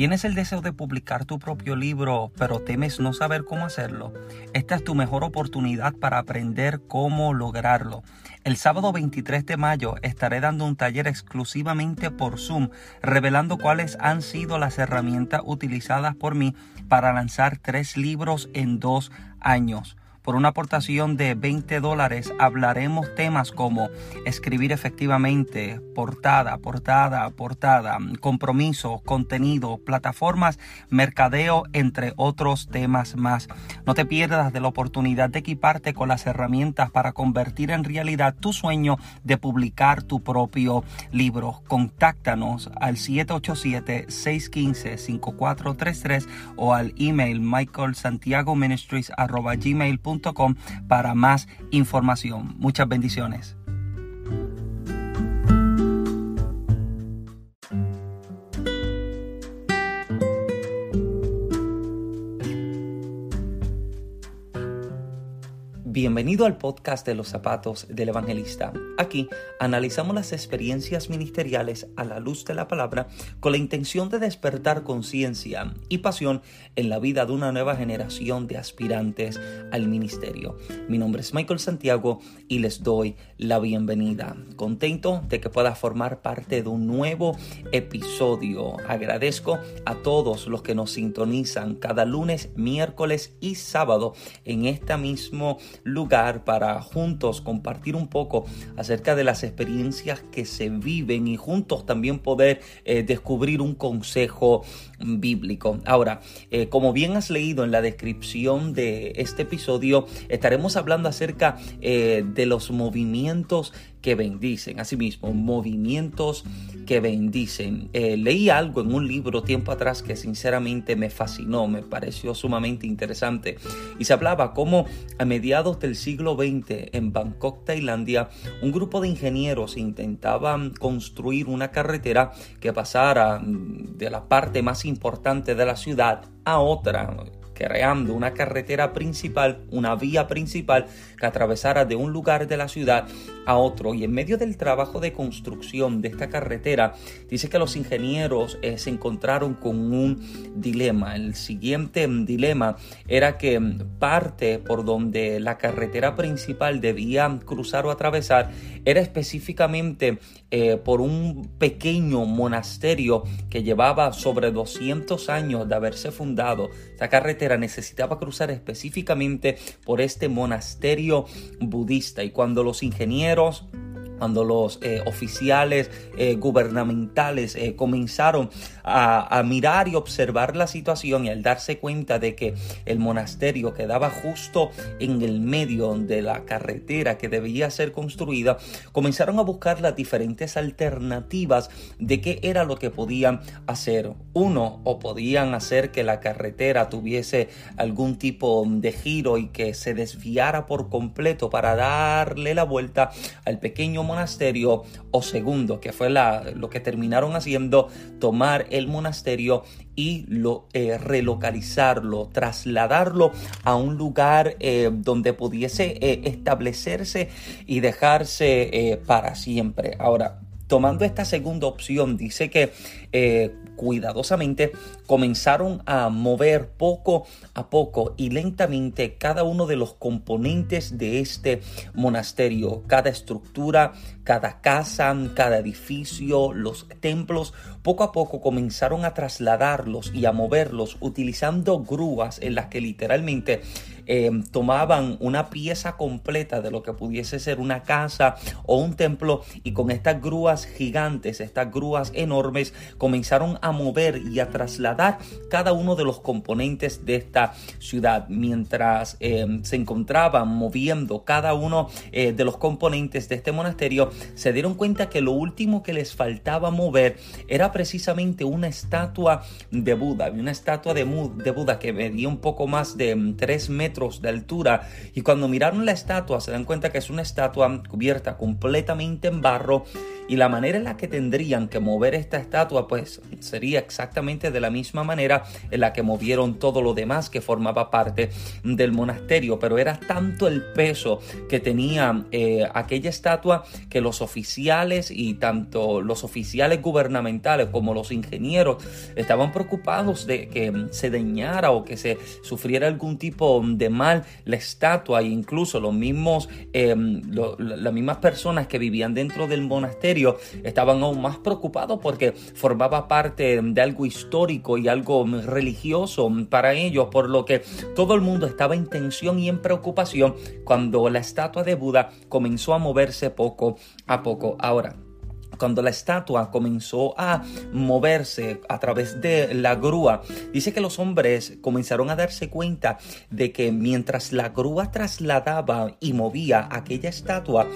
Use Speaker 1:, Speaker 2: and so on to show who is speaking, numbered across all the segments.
Speaker 1: ¿Tienes el deseo de publicar tu propio libro, pero temes no saber cómo hacerlo? Esta es tu mejor oportunidad para aprender cómo lograrlo. El sábado 23 de mayo estaré dando un taller exclusivamente por Zoom, revelando cuáles han sido las herramientas utilizadas por mí para lanzar tres libros en dos años. Por una aportación de 20 dólares hablaremos temas como escribir efectivamente, portada, portada, portada, compromiso, contenido, plataformas, mercadeo, entre otros temas más. No te pierdas de la oportunidad de equiparte con las herramientas para convertir en realidad tu sueño de publicar tu propio libro. Contáctanos al 787-615-5433 o al email michaelsantiagoministries.gmail.com para más información. Muchas bendiciones. Bienvenido al podcast de los zapatos del evangelista. Aquí analizamos las experiencias ministeriales a la luz de la palabra con la intención de despertar conciencia y pasión en la vida de una nueva generación de aspirantes al ministerio. Mi nombre es Michael Santiago y les doy la bienvenida. Contento de que pueda formar parte de un nuevo episodio. Agradezco a todos los que nos sintonizan cada lunes, miércoles y sábado en esta mismo lugar para juntos compartir un poco acerca de las experiencias que se viven y juntos también poder eh, descubrir un consejo bíblico. Ahora, eh, como bien has leído en la descripción de este episodio, estaremos hablando acerca eh, de los movimientos que bendicen. Asimismo, movimientos que bendicen. Eh, leí algo en un libro tiempo atrás que sinceramente me fascinó, me pareció sumamente interesante. Y se hablaba cómo a mediados del siglo XX en Bangkok, Tailandia, un grupo de ingenieros intentaban construir una carretera que pasara mm, de la parte más importante de la ciudad a otra creando una carretera principal, una vía principal que atravesara de un lugar de la ciudad a otro. Y en medio del trabajo de construcción de esta carretera, dice que los ingenieros eh, se encontraron con un dilema. El siguiente dilema era que parte por donde la carretera principal debía cruzar o atravesar era específicamente eh, por un pequeño monasterio que llevaba sobre 200 años de haberse fundado. Esta carretera necesitaba cruzar específicamente por este monasterio budista y cuando los ingenieros cuando los eh, oficiales eh, gubernamentales eh, comenzaron a, mirar y observar la situación y al darse cuenta de que el monasterio quedaba justo en el medio de la carretera que debía ser construida, comenzaron a buscar las diferentes alternativas de qué era lo que podían hacer. Uno, o podían hacer que la carretera tuviese algún tipo de giro y que se desviara por completo para darle la vuelta al pequeño monasterio o segundo, que fue la, lo que terminaron haciendo, tomar el monasterio y lo, eh, relocalizarlo, trasladarlo a un lugar eh, donde pudiese eh, establecerse y dejarse para siempre. Ahora, tomando esta segunda opción, dice que cuidadosamente comenzaron a mover poco a poco y lentamente cada uno de los componentes de este monasterio, cada estructura, cada casa, cada edificio, los templos, poco a poco comenzaron a trasladarlos y a moverlos utilizando grúas en las que literalmente Em, tomaban una pieza completa de lo que pudiese ser una casa o un templo y con estas grúas gigantes, estas grúas enormes, comenzaron a mover y a trasladar cada uno de los componentes de esta ciudad. Mientras em, se encontraban moviendo cada uno eh, de los componentes de este monasterio, se dieron cuenta que lo último que les faltaba mover era precisamente una estatua de Buda, una estatua de, de Buda que medía un poco más de 3 em, metros de altura y cuando miraron la estatua se dan cuenta que es una estatua cubierta completamente en barro Y la manera en la que tendrían que mover esta estatua, pues sería exactamente de la misma manera en la que movieron todo lo demás que formaba parte del monasterio. Pero era tanto el peso que tenía eh, aquella estatua que los oficiales y tanto los oficiales gubernamentales como los ingenieros estaban preocupados de que se dañara o que se sufriera algún tipo de mal la estatua e incluso los mismos em, las mismas personas que vivían dentro del monasterio estaban aún más preocupados porque formaba parte de algo histórico y algo religioso para ellos por lo que todo el mundo estaba en tensión y en preocupación cuando la estatua de Buda comenzó a moverse poco a poco. Ahora cuando la estatua comenzó a moverse a través de la grúa, dice que los hombres comenzaron a darse cuenta de que mientras la grúa trasladaba y movía aquella estatua,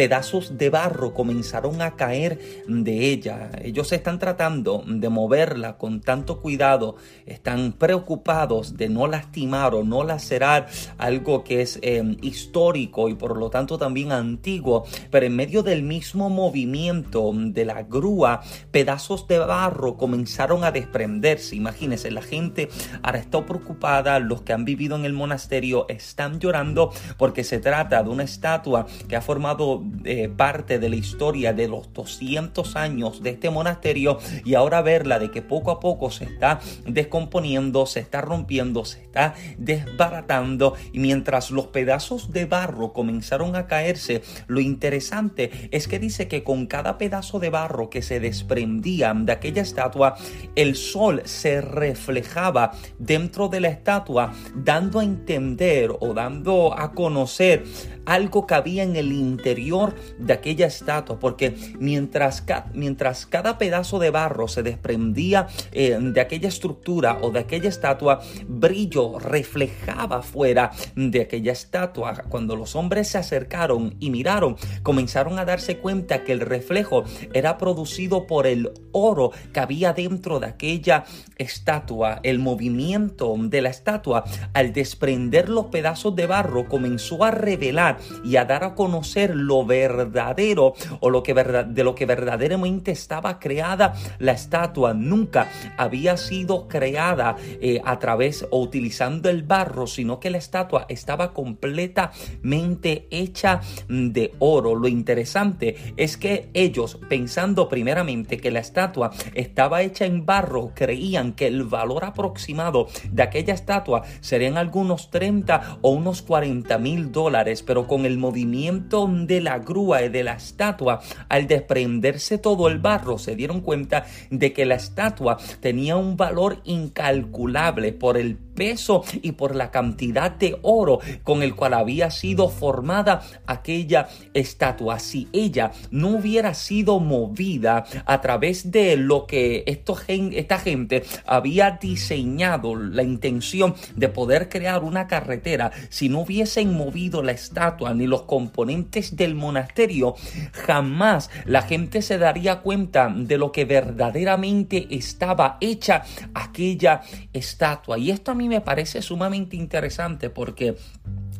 Speaker 1: pedazos de barro comenzaron a caer de ella. Ellos están tratando de moverla con tanto cuidado, están preocupados de no lastimar o no lacerar algo que es em, histórico y por lo tanto también antiguo, pero en medio del mismo movimiento de la grúa, pedazos de barro comenzaron a desprenderse. Imagínense, la gente ahora está preocupada, los que han vivido en el monasterio están llorando porque se trata de una estatua que ha formado eh, parte de la historia de los 200 años de este monasterio y ahora verla de que poco a poco se está descomponiendo, se está rompiendo, se está desbaratando y mientras los pedazos de barro comenzaron a caerse, lo interesante es que dice que con cada pedazo de barro que se desprendía de aquella estatua, el sol se reflejaba dentro de la estatua, dando a entender o dando a conocer algo que había en el interior de aquella estatua, porque mientras, mientras cada pedazo de barro se desprendía eh, de aquella estructura o de aquella estatua, brillo reflejaba fuera de aquella estatua. Cuando los hombres se acercaron y miraron, comenzaron a darse cuenta que el reflejo era producido por el oro que había dentro de aquella estatua. El movimiento de la estatua, al desprender los pedazos de barro, comenzó a revelar y a dar a conocer lo verdadero o lo que de lo que verdaderamente estaba creada la estatua. Nunca había sido creada eh, a través o utilizando el barro, sino que la estatua estaba completamente hecha de oro. Lo interesante es que ellos pensando primeramente que la estatua estaba hecha en barro, creían que el valor aproximado de aquella estatua serían algunos 30 o unos 40 mil dólares, pero con el movimiento de la grúa y de la estatua, al desprenderse todo el barro, se dieron cuenta de que la estatua tenía un valor incalculable por el peso y por la cantidad de oro con el cual había sido formada aquella estatua. Si ella no hubiera sido movida a través de lo que esta gente había diseñado, la intención de poder crear una carretera, si no hubiesen movido la estatua ni los componentes del monasterio, jamás la gente se daría cuenta de lo que verdaderamente estaba hecha aquella estatua. Y esto a mí me parece sumamente interesante porque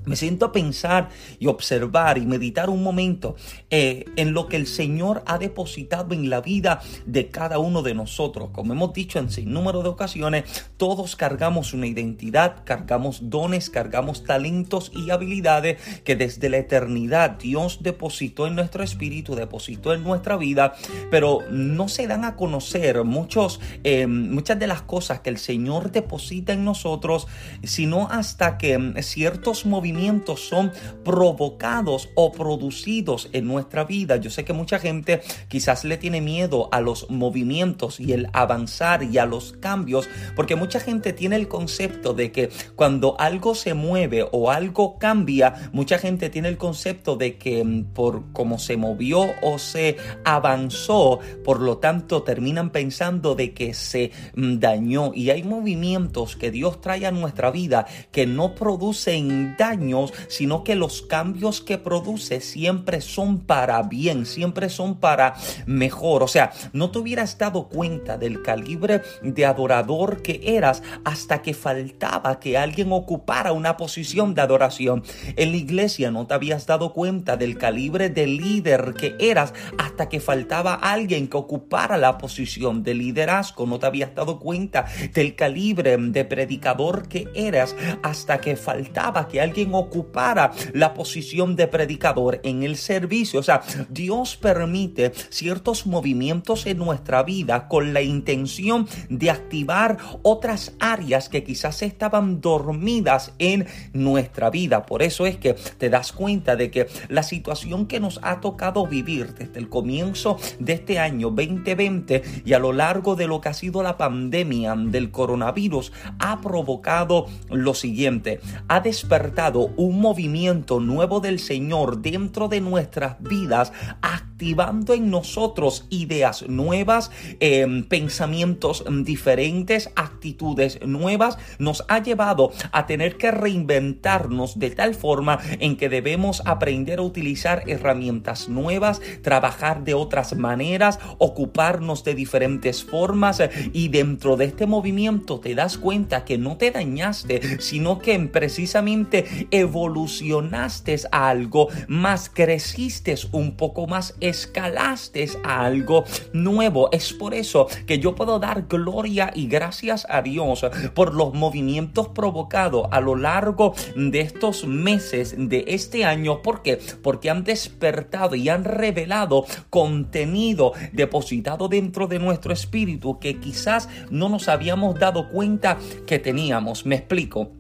Speaker 1: me siento a pensar y observar y meditar un momento eh, en lo que el Señor ha depositado en la vida de cada uno de nosotros. Como hemos dicho en sin número de ocasiones, todos cargamos una identidad, cargamos dones, cargamos talentos y habilidades que desde la eternidad Dios depositó en nuestro espíritu, depositó en nuestra vida, pero no se dan a conocer muchos, eh, muchas de las cosas que el Señor deposita en nosotros, sino hasta que ciertos movimientos son provocados o producidos en nuestra vida. Yo sé que mucha gente quizás le tiene miedo a los movimientos y el avanzar y a los cambios, porque mucha gente tiene el concepto de que cuando algo se mueve o algo cambia, mucha gente tiene el concepto de que mm, por cómo se movió o se avanzó, por lo tanto terminan pensando de que se mm, dañó. Y hay movimientos que Dios trae a nuestra vida que no producen daño sino que los cambios que produce siempre son para bien, siempre son para mejor. O sea, no te hubieras dado cuenta del calibre de adorador que eras hasta que faltaba que alguien ocupara una posición de adoración. En la iglesia no te habías dado cuenta del calibre de líder que eras hasta que faltaba alguien que ocupara la posición de liderazgo. No te habías dado cuenta del calibre de predicador que eras hasta que faltaba que alguien ocupara la posición de predicador en el servicio. O sea, Dios permite ciertos movimientos en nuestra vida con la intención de activar otras áreas que quizás estaban dormidas en nuestra vida. Por eso es que te das cuenta de que la situación que nos ha tocado vivir desde el comienzo de este año 2020 y a lo largo de lo que ha sido la pandemia del coronavirus ha provocado lo siguiente, ha despertado un movimiento nuevo del Señor dentro de nuestras vidas, activando en nosotros ideas nuevas, em, pensamientos diferentes, actitudes nuevas, nos ha llevado a tener que reinventarnos de tal forma en que debemos aprender a utilizar herramientas nuevas, trabajar de otras maneras, ocuparnos de diferentes formas y dentro de este movimiento te das cuenta que no te dañaste, sino que precisamente evolucionaste algo más, creciste un poco más, escalaste a algo nuevo. Es por eso que yo puedo dar gloria y gracias a Dios por los movimientos provocados a lo largo de estos meses de este año. ¿Por qué? Porque han despertado y han revelado contenido depositado dentro de nuestro espíritu que quizás no nos habíamos dado cuenta que teníamos. Me explico.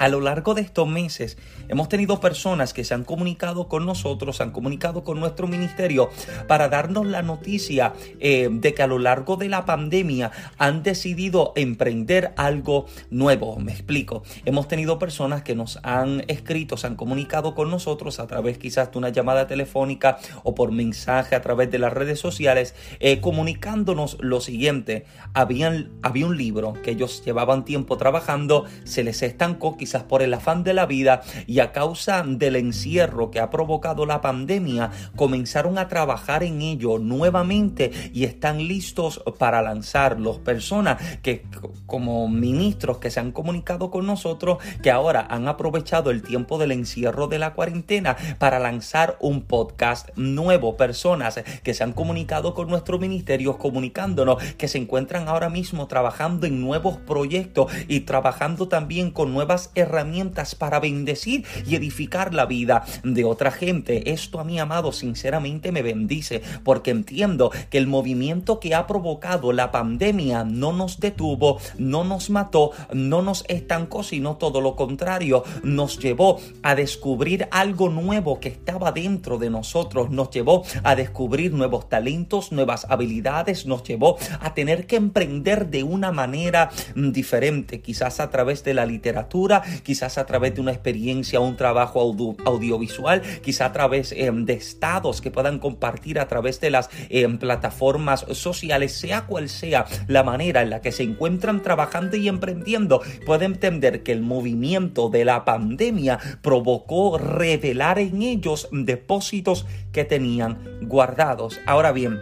Speaker 1: A lo largo de estos meses hemos tenido personas que se han comunicado con nosotros, se han comunicado con nuestro ministerio para darnos la noticia eh, de que a lo largo de la pandemia han decidido emprender algo nuevo. Me explico. Hemos tenido personas que nos han escrito, se han comunicado con nosotros a través quizás de una llamada telefónica o por mensaje a través de las redes sociales, eh, comunicándonos lo siguiente. Habían, había un libro que ellos llevaban tiempo trabajando, se les estancó, quizás por el afán de la vida y a causa del encierro que ha provocado la pandemia, comenzaron a trabajar en ello nuevamente y están listos para lanzarlos. Personas que como ministros que se han comunicado con nosotros, que ahora han aprovechado el tiempo del encierro de la cuarentena para lanzar un podcast nuevo. Personas que se han comunicado con nuestro ministerio comunicándonos que se encuentran ahora mismo trabajando en nuevos proyectos y trabajando también con nuevas herramientas para bendecir y edificar la vida de otra gente. Esto a mi amado sinceramente me bendice porque entiendo que el movimiento que ha provocado la pandemia no nos detuvo, no nos mató, no nos estancó, sino todo lo contrario, nos llevó a descubrir algo nuevo que estaba dentro de nosotros, nos llevó a descubrir nuevos talentos, nuevas habilidades, nos llevó a tener que emprender de una manera diferente, quizás a través de la literatura, quizás a través de una experiencia, un trabajo audiovisual, quizás a través em, de estados que puedan compartir a través de las em, plataformas sociales, sea cual sea la manera en la que se encuentran trabajando y emprendiendo, pueden entender que el movimiento de la pandemia provocó revelar en ellos depósitos que tenían guardados. Ahora bien,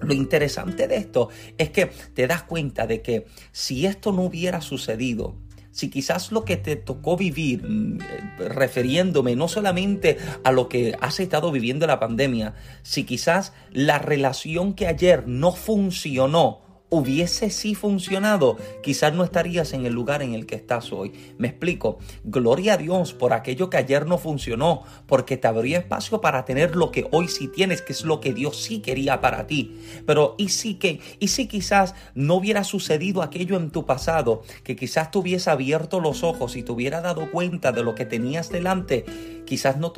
Speaker 1: lo interesante de esto es que te das cuenta de que si esto no hubiera sucedido, si quizás lo que te tocó vivir, mm, eh, refiriéndome no solamente a lo que has estado viviendo la pandemia, si quizás la relación que ayer no funcionó, hubiese sí funcionado, quizás no estarías en el lugar en el que estás hoy. Me explico. Gloria a Dios por aquello que ayer no funcionó, porque te abrió espacio para tener lo que hoy sí tienes, que es lo que Dios sí quería para ti. Pero y sí que, y si quizás no hubiera sucedido aquello en tu pasado, que quizás te abierto los ojos y te hubiera dado cuenta de lo que tenías delante, quizás no,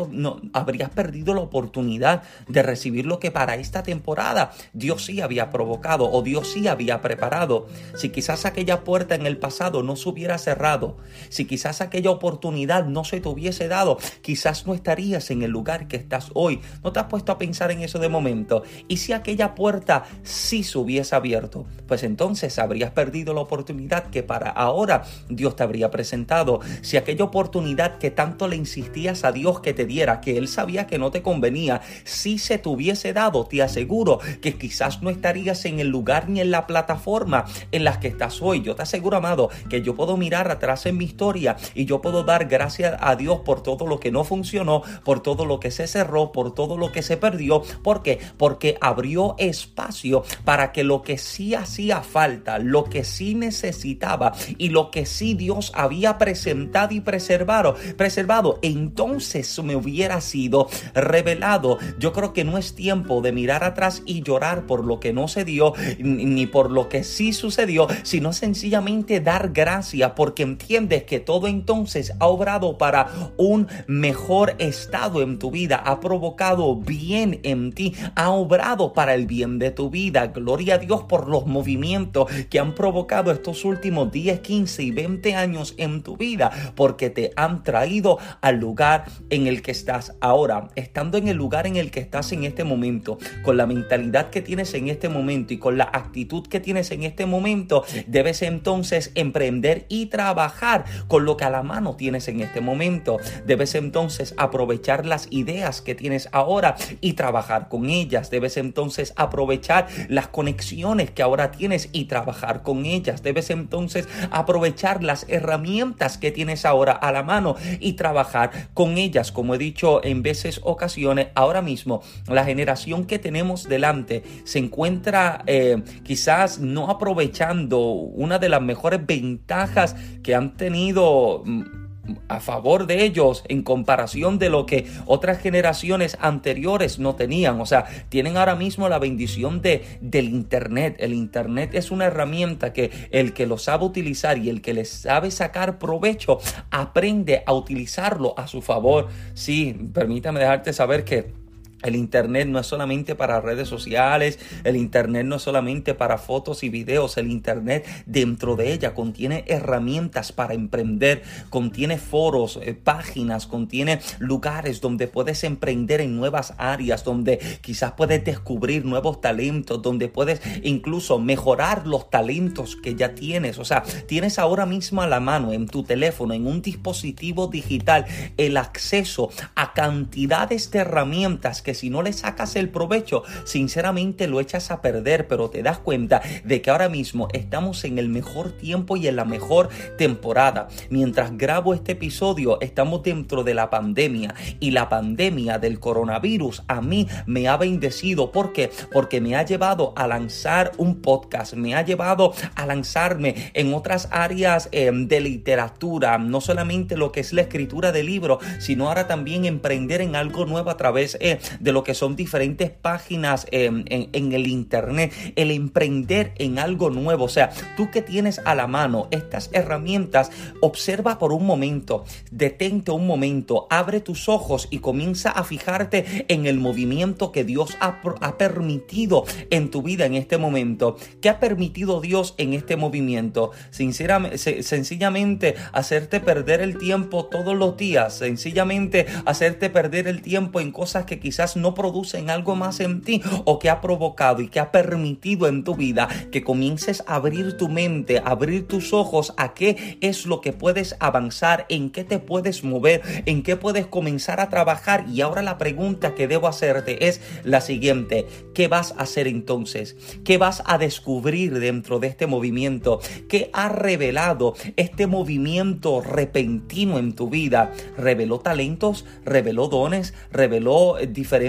Speaker 1: habrías perdido la oportunidad de recibir lo que para esta temporada Dios sí había provocado o Dios sí había preparado. Si quizás aquella puerta en el pasado no se hubiera cerrado, si quizás aquella oportunidad no se te hubiese dado, quizás no estarías en el lugar que estás hoy. ¿No te has puesto a pensar en eso de momento? Y si aquella puerta sí se hubiese abierto, pues entonces habrías perdido la oportunidad que para ahora Dios te habría presentado. Si aquella oportunidad que tanto le insistías a Dios que te diera, que Él sabía que no te convenía, si se te hubiese dado, te aseguro que quizás no estarías en el lugar ni en la plataforma en la que estás hoy. Yo te aseguro, amado, que yo puedo mirar atrás en mi historia y yo puedo dar gracias a Dios por todo lo que no funcionó, por todo lo que se cerró, por todo lo que se perdió. ¿Por qué? Porque abrió espacio para que lo que sí hacía falta, lo que sí necesitaba y lo que sí Dios había presentado y preservado, preservado, entonces me hubiera sido revelado. Yo creo que no es tiempo de mirar atrás y llorar por lo que no se dio ni por lo que sí sucedió, sino sencillamente dar gracias porque entiendes que todo entonces ha obrado para un mejor estado en tu vida, ha provocado bien en ti, ha obrado para el bien de tu vida. Gloria a Dios por los movimientos que han provocado estos últimos 10, 15 y 20 años en tu vida, porque te han traído al lugar en el que estás ahora. Estando en el lugar en el que estás en este momento, con la mentalidad que tienes en este momento y con la actitud que tienes en este momento, debes entonces emprender y trabajar con lo que a la mano tienes en este momento. Debes entonces aprovechar las ideas que tienes ahora y trabajar con ellas. Debes entonces aprovechar las conexiones que ahora tienes y trabajar con ellas. Debes entonces aprovechar las herramientas que tienes ahora a la mano y trabajar con ellas. Como he dicho en veces ocasiones, ahora mismo la generación que tenemos delante se encuentra eh, quizás no aprovechando una de las mejores ventajas que han tenido mm, a favor de ellos en comparación de lo que otras generaciones anteriores no tenían. O sea, tienen ahora mismo la bendición de, del Internet. El Internet es una herramienta que el que lo sabe utilizar y el que le sabe sacar provecho aprende a utilizarlo a su favor. Sí, permítame dejarte saber que el Internet no es solamente para redes sociales, el Internet no es solamente para fotos y videos, el Internet dentro de ella contiene herramientas para emprender, contiene foros, eh, páginas, contiene lugares donde puedes emprender en nuevas áreas, donde quizás puedes descubrir nuevos talentos, donde puedes incluso mejorar los talentos que ya tienes. O sea, tienes ahora mismo a la mano en tu teléfono, en un dispositivo digital, el acceso a cantidades de herramientas que si no le sacas el provecho, sinceramente lo echas a perder, pero te das cuenta de que ahora mismo estamos en el mejor tiempo y en la mejor temporada. Mientras grabo este episodio, estamos dentro de la pandemia y la pandemia del coronavirus a mí me ha bendecido. ¿Por qué? Porque me ha llevado a lanzar un podcast, me ha llevado a lanzarme en otras áreas em, de literatura, no solamente lo que es la escritura de libros, sino ahora también emprender en algo nuevo a través eh, de lo que son diferentes páginas en, el Internet, el emprender en algo nuevo. O sea, tú que tienes a la mano estas herramientas, observa por un momento, detente un momento, abre tus ojos y comienza a fijarte en el movimiento que Dios ha, ha permitido en tu vida en este momento. ¿Qué ha permitido Dios en este movimiento? Sinceramente, sencillamente hacerte perder el tiempo todos los días, sencillamente hacerte perder el tiempo en cosas que quizás no producen algo más en ti o que ha provocado y que ha permitido en tu vida que comiences a abrir tu mente, abrir tus ojos a qué es lo que puedes avanzar, en qué te puedes mover, en qué puedes comenzar a trabajar. Y ahora la pregunta que debo hacerte es la siguiente, ¿qué vas a hacer entonces? ¿Qué vas a descubrir dentro de este movimiento? ¿Qué ha revelado este movimiento repentino en tu vida? ¿Reveló talentos? ¿Reveló dones? ¿Reveló diferentes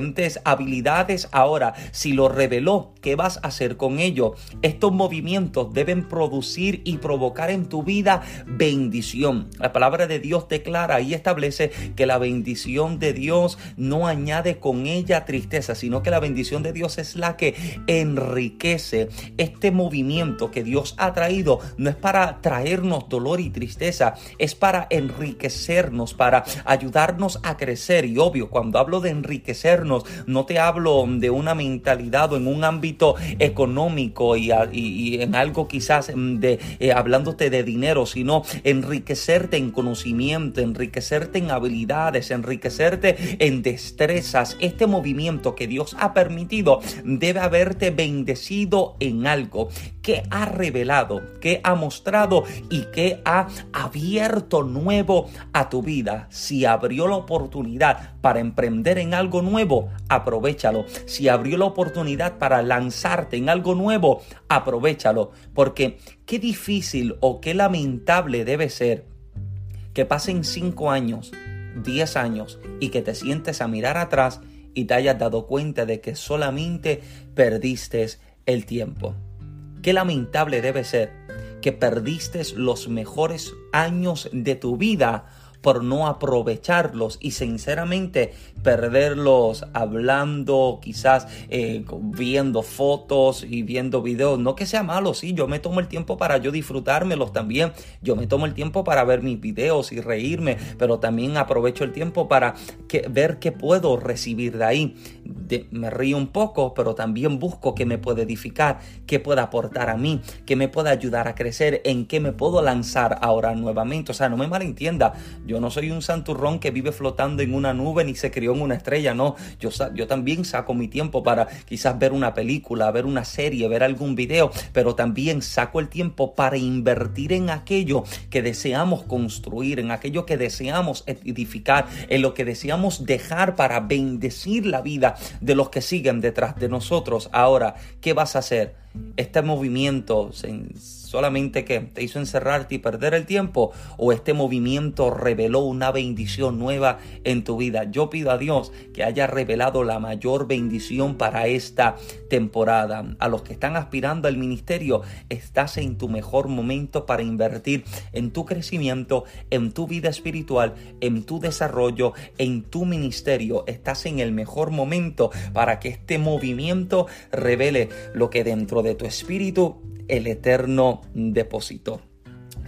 Speaker 1: habilidades. Ahora, si lo reveló, ¿qué vas a hacer con ello? Estos movimientos deben producir y provocar en tu vida bendición. La palabra de Dios declara y establece que la bendición de Dios no añade con ella tristeza, sino que la bendición de Dios es la que enriquece. Este movimiento que Dios ha traído no es para traernos dolor y tristeza, es para enriquecernos, para ayudarnos a crecer. Y obvio, cuando hablo de no te hablo de una mentalidad o en un ámbito económico y, en algo quizás mm, de eh, hablándote de dinero, sino enriquecerte en conocimiento, enriquecerte en habilidades, enriquecerte en destrezas. Este movimiento que Dios ha permitido debe haberte bendecido en algo que ha revelado, que ha mostrado y que ha abierto nuevo a tu vida. Si abrió la oportunidad para emprender en algo nuevo, aprovechalo. Si abrió la oportunidad para lanzarte en algo nuevo, aprovechalo. Porque qué difícil o qué lamentable debe ser que pasen cinco años, diez años y que te sientes a mirar atrás y te hayas dado cuenta de que solamente perdiste el tiempo. Qué lamentable debe ser que perdiste los mejores años de tu vida por no aprovecharlos y sinceramente perderlos hablando, quizás eh, viendo fotos y viendo videos. No que sea malo, sí, yo me tomo el tiempo para yo disfrutármelos también. Yo me tomo el tiempo para ver mis videos y reírme, pero también aprovecho el tiempo para que, ver qué puedo recibir de ahí. me río un poco, pero también busco qué me puede edificar, qué puede aportar a mí, qué me puede ayudar a crecer, en qué me puedo lanzar ahora nuevamente. O sea, no me malentienda, yo no soy un santurrón que vive flotando en una nube ni se crió en una estrella, no. Yo, yo también saco mi tiempo para quizás ver una película, ver una serie, ver algún video, pero también saco el tiempo para invertir en aquello que deseamos construir, en aquello que deseamos edificar, en lo que deseamos dejar para bendecir la vida de los que siguen detrás de nosotros. Ahora, ¿qué vas a hacer? Este movimiento solamente que te hizo encerrarte y perder el tiempo o este movimiento reveló una bendición nueva en tu vida. Yo pido a Dios que haya revelado la mayor bendición para esta temporada. A los que están aspirando al ministerio, estás en tu mejor momento para invertir en tu crecimiento, en tu vida espiritual, en tu desarrollo, en tu ministerio. Estás en el mejor momento para que este movimiento revele lo que dentro de tu espíritu el Eterno depositó.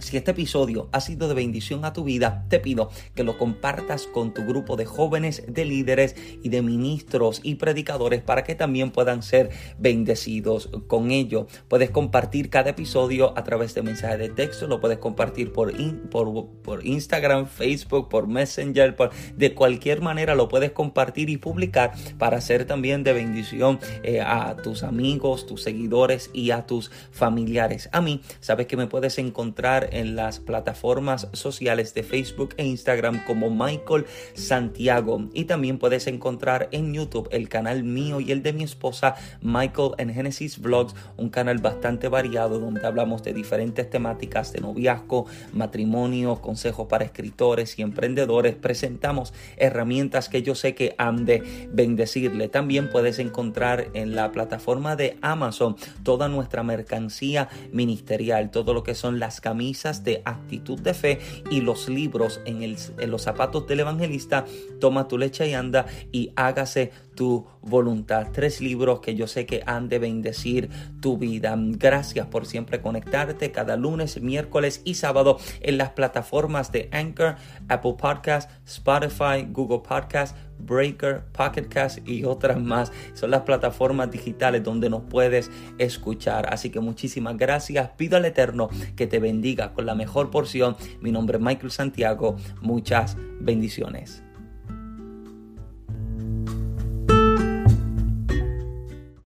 Speaker 1: Si este episodio ha sido de bendición a tu vida, te pido que lo compartas con tu grupo de jóvenes, de líderes y de ministros y predicadores para que también puedan ser bendecidos con ello. Puedes compartir cada episodio a través de mensajes de texto, lo puedes compartir por, por, Instagram, Facebook, por Messenger, de cualquier manera lo puedes compartir y publicar para ser también de bendición eh, a tus amigos, tus seguidores y a tus familiares. A mí, sabes que me puedes encontrar en las plataformas sociales de Facebook e Instagram como Michael Santiago. Y también puedes encontrar en YouTube el canal mío y el de mi esposa Michael en Genesis Vlogs, un canal bastante variado donde hablamos de diferentes temáticas de noviazgo, matrimonio, consejos para escritores y emprendedores. Presentamos herramientas que yo sé que han de bendecirle. También puedes encontrar en la plataforma de Amazon toda nuestra mercancía ministerial, todo lo que son las camisas de actitud de fe y los libros en, en los zapatos del evangelista, toma tu leche y anda y hágase tu voluntad. Tres libros que yo sé que han de bendecir tu vida. Gracias por siempre conectarte cada lunes, miércoles y sábado en las plataformas de Anchor, Apple Podcast, Spotify, Google Podcast, Breaker, Pocket Cast y otras más. Son las plataformas digitales donde nos puedes escuchar. Así que muchísimas gracias. Pido al Eterno que te bendiga con la mejor porción. Mi nombre es Michael Santiago. Muchas bendiciones.